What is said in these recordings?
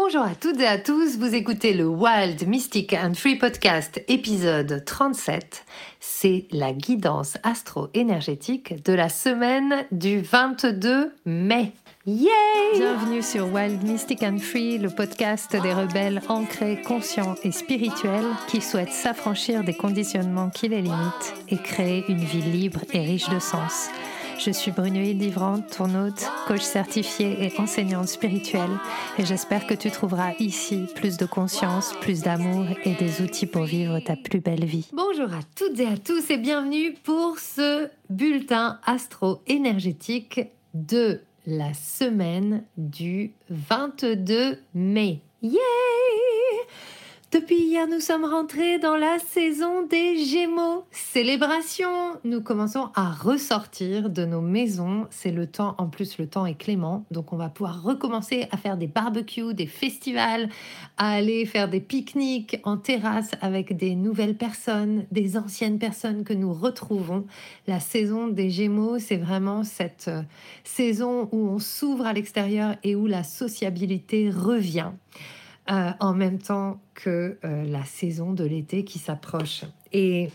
Bonjour à toutes et à tous, vous écoutez le Wild Mystic and Free Podcast épisode 37. C'est la guidance astro-énergétique de la semaine du 22 mai. Yay Bienvenue sur Wild Mystic and Free, le podcast des rebelles ancrés, conscients et spirituels qui souhaitent s'affranchir des conditionnements qui les limitent et créer une vie libre et riche de sens. Je suis Brunoïde Livrante, ton coach certifiée et enseignante spirituelle, et j'espère que tu trouveras ici plus de conscience, plus d'amour et des outils pour vivre ta plus belle vie. Bonjour à toutes et à tous et bienvenue pour ce bulletin astro-énergétique de la semaine du 22 mai. Yay depuis hier, nous sommes rentrés dans la saison des Gémeaux. Célébration Nous commençons à ressortir de nos maisons. C'est le temps, en plus le temps est clément, donc on va pouvoir recommencer à faire des barbecues, des festivals, à aller faire des pique-niques en terrasse avec des nouvelles personnes, des anciennes personnes que nous retrouvons. La saison des Gémeaux, c'est vraiment cette euh, saison où on s'ouvre à l'extérieur et où la sociabilité revient. Euh, en même temps que euh, la saison de l'été qui s'approche. Et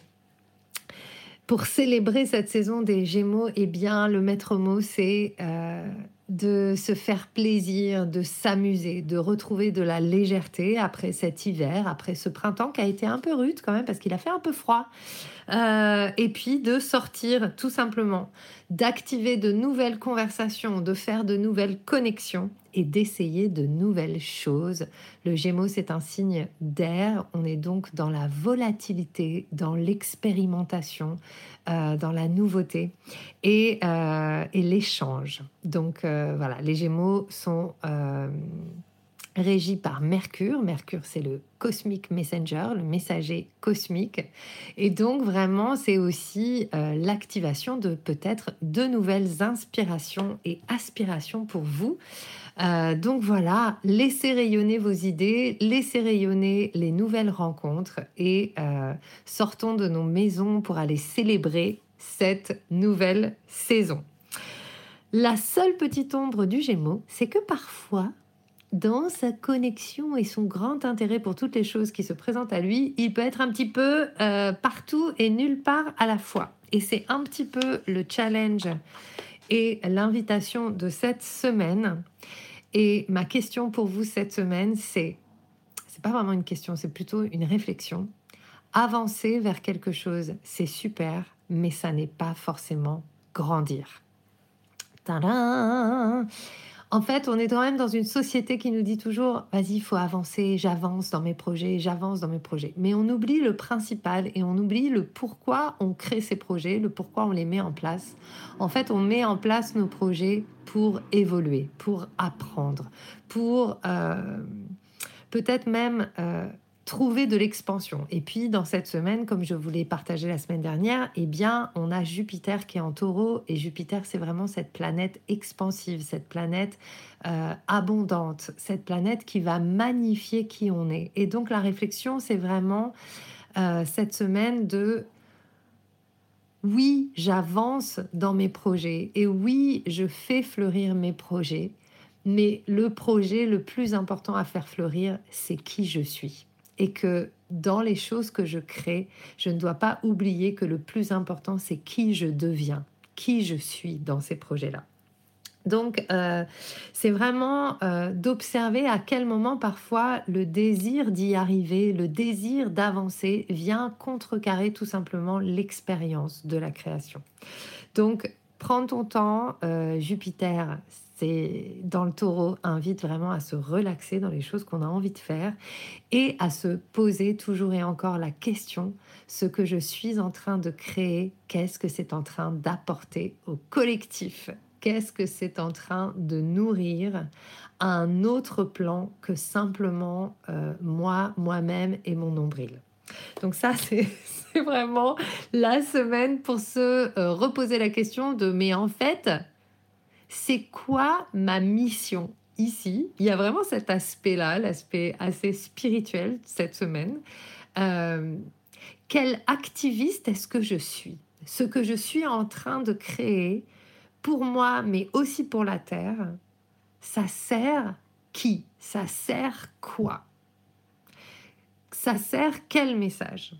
pour célébrer cette saison des Gémeaux, eh bien, le maître mot, c'est euh, de se faire plaisir, de s'amuser, de retrouver de la légèreté après cet hiver, après ce printemps qui a été un peu rude quand même parce qu'il a fait un peu froid. Et puis de sortir tout simplement, d'activer de nouvelles conversations, de faire de nouvelles connexions et d'essayer de nouvelles choses. Le Gémeaux, c'est un signe d'air. On est donc dans la volatilité, dans l'expérimentation, euh, dans la nouveauté et, euh, l'échange. Donc euh, voilà, les Gémeaux sont régis par Mercure. Mercure, c'est le cosmic messenger, le messager cosmique. Et donc, vraiment, c'est aussi l'activation de peut-être de nouvelles inspirations et aspirations pour vous. Euh, donc voilà, laissez rayonner vos idées, laissez rayonner les nouvelles rencontres et euh, sortons de nos maisons pour aller célébrer cette nouvelle saison. La seule petite ombre du Gémeaux, c'est que parfois, dans sa connexion et son grand intérêt pour toutes les choses qui se présentent à lui, il peut être un petit peu euh, partout et nulle part à la fois. Et c'est un petit peu le challenge et l'invitation de cette semaine. Et ma question pour vous cette semaine, c'est, c'est pas vraiment une question, c'est plutôt une réflexion. Avancer vers quelque chose, c'est super, mais ça n'est pas forcément grandir. Tadam en fait, on est quand même dans une société qui nous dit toujours vas-y, il faut avancer, j'avance dans mes projets, j'avance dans mes projets. Mais on oublie le principal et on oublie le pourquoi on crée ces projets, le pourquoi on les met en place. En fait, on met en place nos projets pour évoluer, pour apprendre, pour euh, peut-être même euh, trouver de l'expansion. Et puis dans cette semaine, comme je vous l'ai partagé la semaine dernière, eh bien, on a Jupiter qui est en taureau et Jupiter, c'est vraiment cette planète expansive, cette planète euh, abondante, cette planète qui va magnifier qui on est. Et donc la réflexion, c'est vraiment euh, cette semaine de oui, j'avance dans mes projets et oui, je fais fleurir mes projets. Mais le projet le plus important à faire fleurir, c'est qui je suis et que dans les choses que je crée, je ne dois pas oublier que le plus important, c'est qui je deviens, qui je suis dans ces projets-là. Donc, euh, c'est vraiment euh, d'observer à quel moment parfois le désir d'y arriver, le désir d'avancer vient contrecarrer tout simplement l'expérience de la création. Donc, prends ton temps. Euh, Jupiter, dans le taureau, invite vraiment à se relaxer dans les choses qu'on a envie de faire et à se poser toujours et encore la question, ce que je suis en train de créer, qu'est-ce que c'est en train d'apporter au collectif? Qu'est-ce que c'est en train de nourrir à un autre plan que simplement euh, moi, moi-même et mon nombril? Donc ça, c'est vraiment la semaine pour se euh, reposer la question de mais en fait, c'est quoi ma mission ici? Il y a vraiment cet aspect-là, l'aspect assez spirituel cette semaine. Euh, quel activiste est-ce que je suis? Ce que je suis en train de créer pour moi, mais aussi pour la Terre, ça sert qui? Ça sert quoi? Ça sert quel message?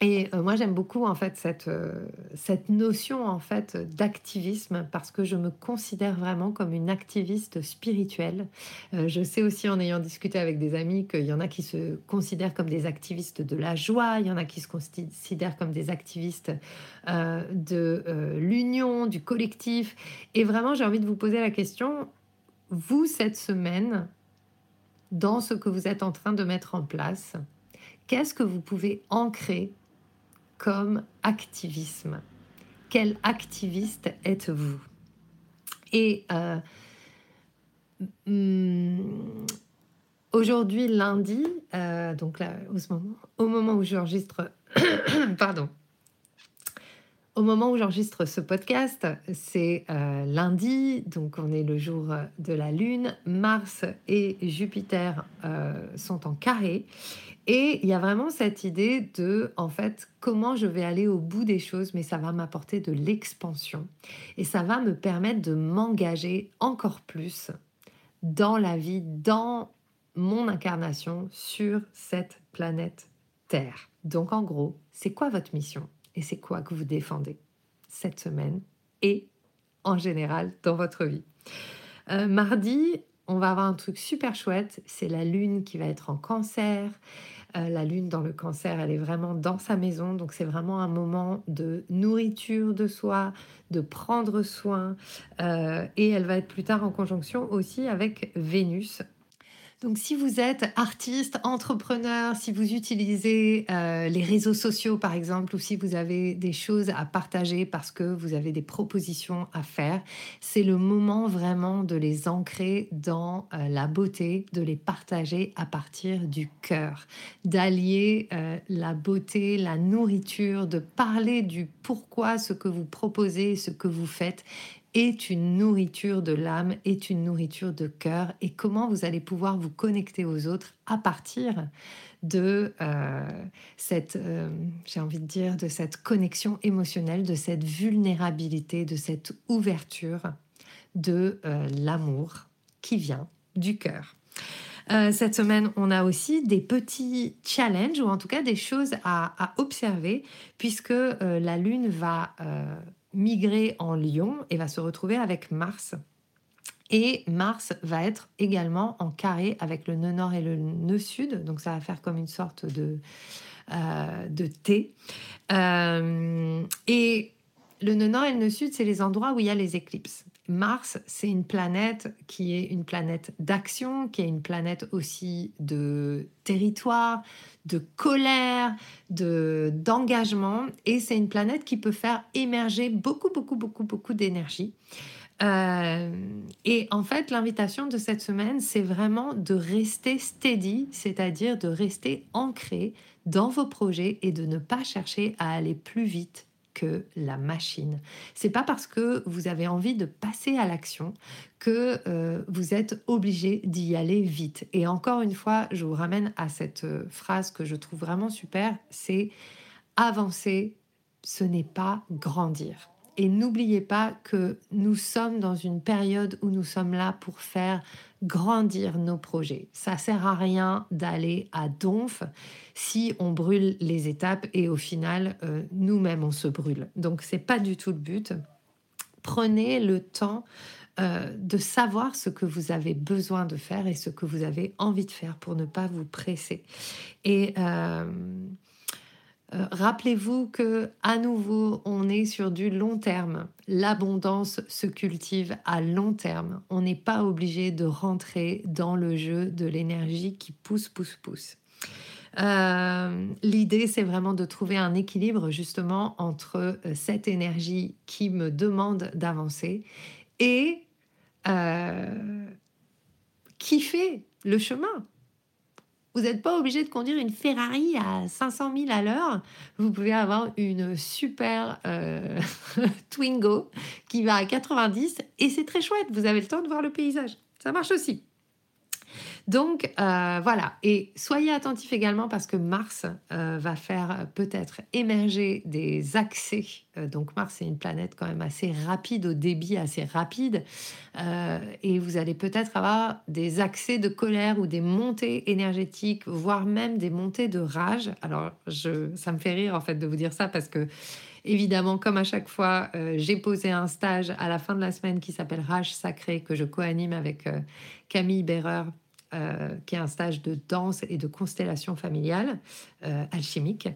Et euh, moi, j'aime beaucoup en fait cette, euh, cette notion en fait d'activisme parce que je me considère vraiment comme une activiste spirituelle. Euh, je sais aussi en ayant discuté avec des amis qu'il y en a qui se considèrent comme des activistes de la joie, il y en a qui se considèrent comme des activistes de l'union, du collectif. Et vraiment, j'ai envie de vous poser la question, vous, cette semaine, dans ce que vous êtes en train de mettre en place, qu'est-ce que vous pouvez ancrer comme activisme. Quel activiste êtes-vous? Et euh, hmm, aujourd'hui, lundi, euh, donc là, au moment, au moment où j'enregistre, pardon, au moment où j'enregistre ce podcast, c'est euh, lundi, donc on est le jour de la Lune. Mars et Jupiter sont en carré. Et il y a vraiment cette idée de, en fait, comment je vais aller au bout des choses, mais ça va m'apporter de l'expansion. Et ça va me permettre de m'engager encore plus dans la vie, dans mon incarnation sur cette planète Terre. Donc en gros, c'est quoi votre mission? Et c'est quoi que vous défendez cette semaine et en général dans votre vie? Euh, mardi, on va avoir un truc super chouette, c'est la lune qui va être en cancer. Euh, la lune dans le cancer, elle est vraiment dans sa maison, donc c'est vraiment un moment de nourriture de soi, de prendre soin, euh, et elle va être plus tard en conjonction aussi avec Vénus donc si vous êtes artiste, entrepreneur, si vous utilisez euh, les réseaux sociaux par exemple, ou si vous avez des choses à partager parce que vous avez des propositions à faire, c'est le moment vraiment de les ancrer dans euh, la beauté, de les partager à partir du cœur, d'allier euh, la beauté, la nourriture, de parler du pourquoi ce que vous proposez, ce que vous faites est une nourriture de l'âme, est une nourriture de cœur, et comment vous allez pouvoir vous connecter aux autres à partir de euh, cette, euh, j'ai envie de dire, de cette connexion émotionnelle, de cette vulnérabilité, de cette ouverture de euh, l'amour qui vient du cœur. cette semaine, on a aussi des petits challenges ou en tout cas des choses à, à observer puisque la Lune va migrer en Lion et va se retrouver avec Mars. Et Mars va être également en carré avec le nœud nord et le nœud sud, donc ça va faire comme une sorte de, euh, de T. Euh, et le nœud nord et le nœud sud, c'est les endroits où il y a les éclipses. Mars, c'est une planète qui est une planète d'action, qui est une planète aussi de territoire, de colère, de d'engagement, et c'est une planète qui peut faire émerger beaucoup, beaucoup, beaucoup, beaucoup d'énergie. Euh, et en fait, l'invitation de cette semaine, c'est vraiment de rester steady, c'est-à-dire de rester ancré dans vos projets et de ne pas chercher à aller plus vite que la machine. C'est pas parce que vous avez envie de passer à l'action que euh, vous êtes obligé d'y aller vite. Et encore une fois, je vous ramène à cette euh, phrase que je trouve vraiment super, c'est avancer, ce n'est pas grandir. Et n'oubliez pas que nous sommes dans une période où nous sommes là pour faire grandir nos projets. Ça sert à rien d'aller à donf si on brûle les étapes et au final euh, nous-mêmes on se brûle. Donc c'est pas du tout le but. Prenez le temps euh, de savoir ce que vous avez besoin de faire et ce que vous avez envie de faire pour ne pas vous presser. Et euh, euh, rappelez-vous que à nouveau, on est sur du long terme. L'abondance se cultive à long terme. On n'est pas obligé de rentrer dans le jeu de l'énergie qui pousse, pousse, pousse. Euh, l'idée, c'est vraiment de trouver un équilibre justement entre euh, cette énergie qui me demande d'avancer et qui fait le chemin. Vous n'êtes pas obligé de conduire une Ferrari à 500 000 à l'heure. Vous pouvez avoir une super euh, Twingo qui va à 90 et c'est très chouette. Vous avez le temps de voir le paysage. Ça marche aussi. Donc euh, voilà, et soyez attentifs également parce que Mars euh, va faire peut-être émerger des accès. Euh, donc Mars est une planète quand même assez rapide, au débit assez rapide, et vous allez peut-être avoir des accès de colère ou des montées énergétiques, voire même des montées de rage. Alors je, ça me fait rire en fait de vous dire ça parce que Évidemment, comme à chaque fois, j'ai posé un stage à la fin de la semaine qui s'appelle Rage Sacré, que je co-anime avec Camille Berreur, euh, qui est un stage de danse et de constellation familiale euh, alchimique.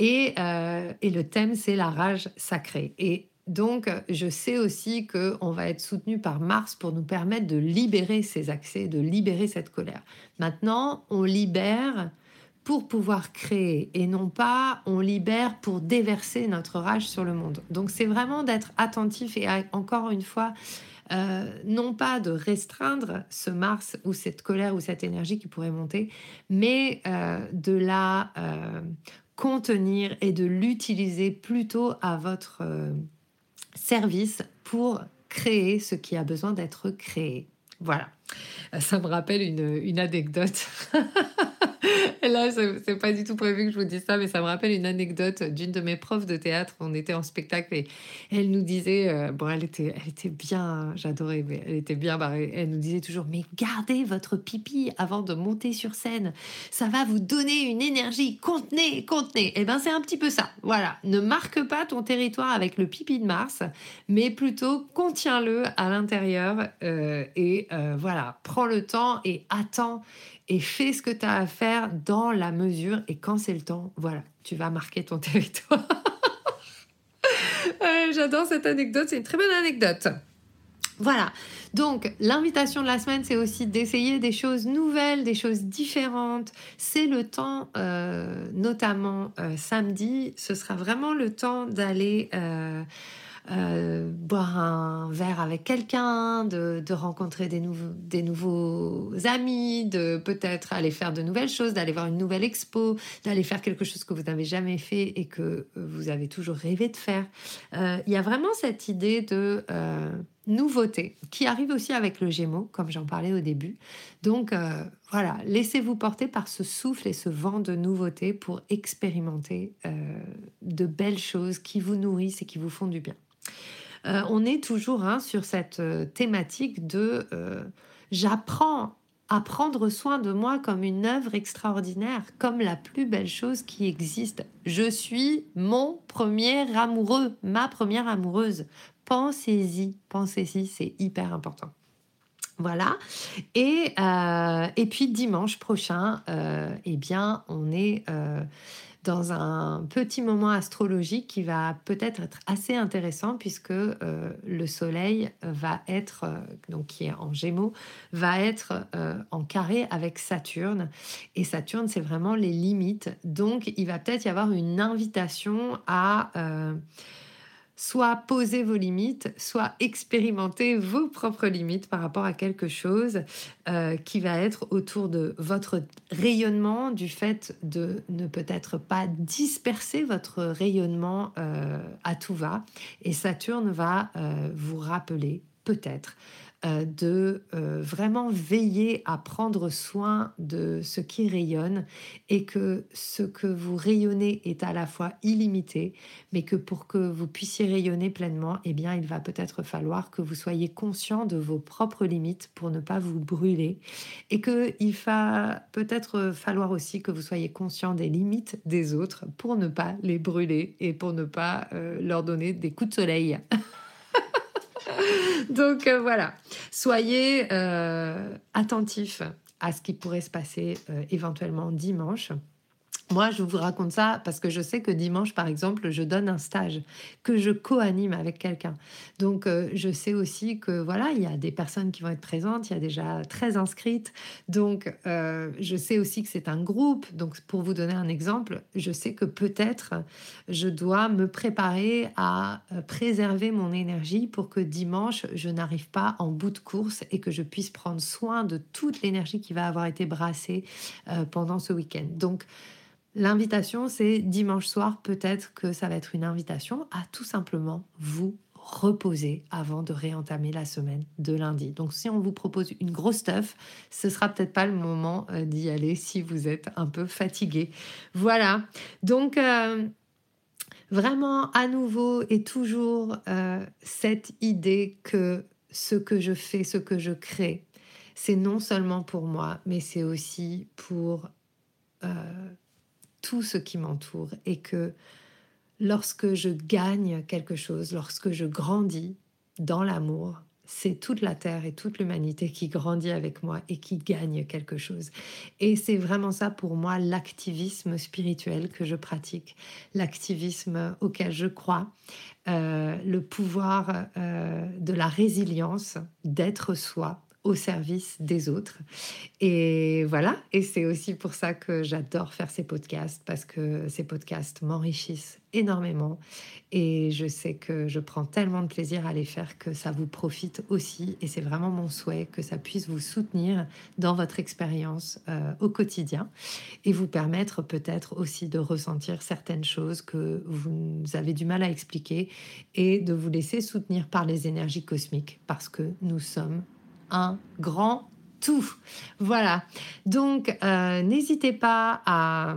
Et, euh, et, le thème, c'est la rage sacrée. Et donc, je sais aussi qu'on va être soutenu par Mars pour nous permettre de libérer ces accès, de libérer cette colère. Maintenant, on libère pour pouvoir créer et non pas on libère pour déverser notre rage sur le monde. Donc c'est vraiment d'être attentif et encore une fois, euh, non pas de restreindre ce Mars ou cette colère ou cette énergie qui pourrait monter, mais euh, de la euh, contenir et de l'utiliser plutôt à votre service pour créer ce qui a besoin d'être créé. Voilà. Ça me rappelle une, une anecdote. Là, c'est pas du tout prévu que je vous dise ça, mais ça me rappelle une anecdote d'une de mes profs de théâtre. On était en spectacle et elle nous disait, euh, bon, elle était, elle était bien, j'adorais, mais elle était bien barrée. Elle nous disait toujours, mais gardez votre pipi avant de monter sur scène. Ça va vous donner une énergie. Contenez, contenez. Et eh ben, c'est un petit peu ça. Voilà. Ne marque pas ton territoire avec le pipi de Mars, mais plutôt contiens-le à l'intérieur euh, et euh, voilà, prends le temps et attends et fais ce que tu as à faire dans la mesure et quand c'est le temps, voilà, tu vas marquer ton territoire. J'adore cette anecdote, c'est une très bonne anecdote. Voilà, donc l'invitation de la semaine, c'est aussi d'essayer des choses nouvelles, des choses différentes. C'est le temps, euh, notamment euh, samedi, ce sera vraiment le temps d'aller... Euh, boire un verre avec quelqu'un, de, rencontrer des, nouveaux, des nouveaux amis, de peut-être aller faire de nouvelles choses, d'aller voir une nouvelle expo, d'aller faire quelque chose que vous n'avez jamais fait et que euh, vous avez toujours rêvé de faire. Euh, il y a vraiment cette idée de nouveauté qui arrive aussi avec le Gémeaux, comme j'en parlais au début. Donc voilà, laissez-vous porter par ce souffle et ce vent de nouveauté pour expérimenter de belles choses qui vous nourrissent et qui vous font du bien. Euh, on est toujours hein, sur cette euh, thématique de euh, j'apprends à prendre soin de moi comme une œuvre extraordinaire, comme la plus belle chose qui existe. Je suis mon premier amoureux, ma première amoureuse. Pensez-y, pensez-y, c'est hyper important. Voilà. Et, et puis dimanche prochain, eh bien, on est dans un petit moment astrologique qui va peut-être être assez intéressant puisque euh, le Soleil va être, euh, donc qui est en Gémeaux, va être euh, en carré avec Saturne. Et Saturne, c'est vraiment les limites. Donc, il va peut-être y avoir une invitation à soit poser vos limites, soit expérimenter vos propres limites par rapport à quelque chose euh, qui va être autour de votre rayonnement, du fait de ne peut-être pas disperser votre rayonnement euh, à tout va. Et Saturne va euh, vous rappeler peut-être euh, de euh, vraiment veiller à prendre soin de ce qui rayonne et que ce que vous rayonnez est à la fois illimité, mais que pour que vous puissiez rayonner pleinement, eh bien, il va peut-être falloir que vous soyez conscient de vos propres limites pour ne pas vous brûler et qu'il va peut-être falloir aussi que vous soyez conscient des limites des autres pour ne pas les brûler et pour ne pas euh, leur donner des coups de soleil. Donc euh, voilà, soyez euh, attentifs à ce qui pourrait se passer euh, éventuellement dimanche. Moi, je vous raconte ça parce que je sais que dimanche, par exemple, je donne un stage que je co-anime avec quelqu'un. Donc, euh, je sais aussi que voilà, il y a des personnes qui vont être présentes, il y a déjà très inscrites. Donc, euh, je sais aussi que c'est un groupe. Donc, pour vous donner un exemple, je sais que peut-être je dois me préparer à euh, préserver mon énergie pour que dimanche, je n'arrive pas en bout de course et que je puisse prendre soin de toute l'énergie qui va avoir été brassée pendant ce week-end. Donc, L'invitation, c'est dimanche soir, peut-être que ça va être une invitation à tout simplement vous reposer avant de réentamer la semaine de lundi. Donc si on vous propose une grosse stuff, ce sera peut-être pas le moment euh, d'y aller si vous êtes un peu fatigué. Voilà. Donc euh, vraiment à nouveau et toujours euh, cette idée que ce que je fais, ce que je crée, c'est non seulement pour moi, mais c'est aussi pour tout ce qui m'entoure et que lorsque je gagne quelque chose, lorsque je grandis dans l'amour, c'est toute la Terre et toute l'humanité qui grandit avec moi et qui gagne quelque chose. Et c'est vraiment ça pour moi l'activisme spirituel que je pratique, l'activisme auquel je crois, euh, le pouvoir euh, de la résilience, d'être soi, au service des autres. Et voilà, et c'est aussi pour ça que j'adore faire ces podcasts, parce que ces podcasts m'enrichissent énormément. Et je sais que je prends tellement de plaisir à les faire que ça vous profite aussi. Et c'est vraiment mon souhait que ça puisse vous soutenir dans votre expérience euh, au quotidien et vous permettre peut-être aussi de ressentir certaines choses que vous avez du mal à expliquer et de vous laisser soutenir par les énergies cosmiques parce que nous sommes un grand tout. Voilà. Donc, euh, n'hésitez pas à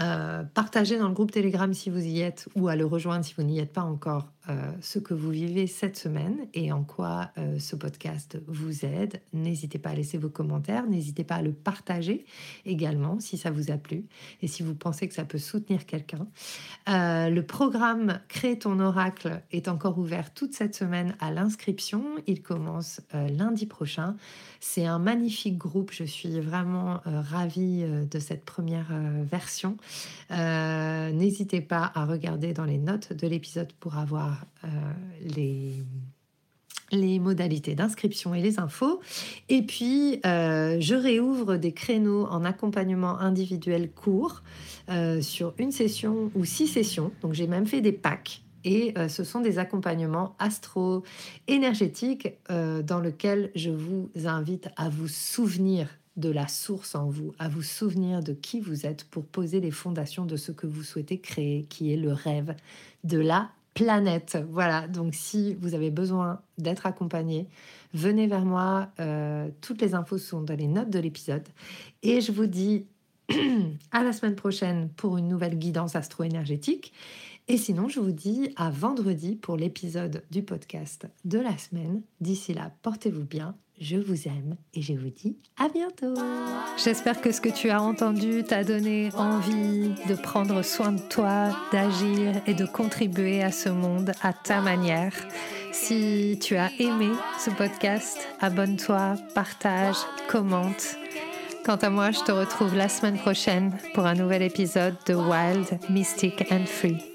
euh, partager dans le groupe Telegram si vous y êtes ou à le rejoindre si vous n'y êtes pas encore euh, ce que vous vivez cette semaine et en quoi euh, ce podcast vous aide. N'hésitez pas à laisser vos commentaires, n'hésitez pas à le partager également si ça vous a plu et si vous pensez que ça peut soutenir quelqu'un. Euh, le programme Crée ton oracle est encore ouvert toute cette semaine à l'inscription. Il commence lundi prochain. C'est un magnifique groupe. Je suis vraiment ravie de cette première version. N'hésitez pas à regarder dans les notes de l'épisode pour avoir euh, les modalités d'inscription et les infos. Et puis, euh, je réouvre des créneaux en accompagnement individuel court euh, sur une session ou six sessions. Donc, j'ai même fait des packs. Et ce sont des accompagnements astro-énergétiques dans lesquels je vous invite à vous souvenir de la source en vous, à vous souvenir de qui vous êtes pour poser les fondations de ce que vous souhaitez créer, qui est le rêve de la planète. Voilà, donc si vous avez besoin d'être accompagné, venez vers moi. Euh, toutes les infos sont dans les notes de l'épisode. Et je vous dis à la semaine prochaine pour une nouvelle guidance astro-énergétique. Et sinon, je vous dis à vendredi pour l'épisode du podcast de la semaine. D'ici là, portez-vous bien je vous aime et je vous dis à bientôt. J'espère que ce que tu as entendu t'a donné envie de prendre soin de toi, d'agir et de contribuer à ce monde à ta manière. Si tu as aimé ce podcast, abonne-toi, partage, commente. Quant à moi, je te retrouve la semaine prochaine pour un nouvel épisode de Wild, Mystic and Free.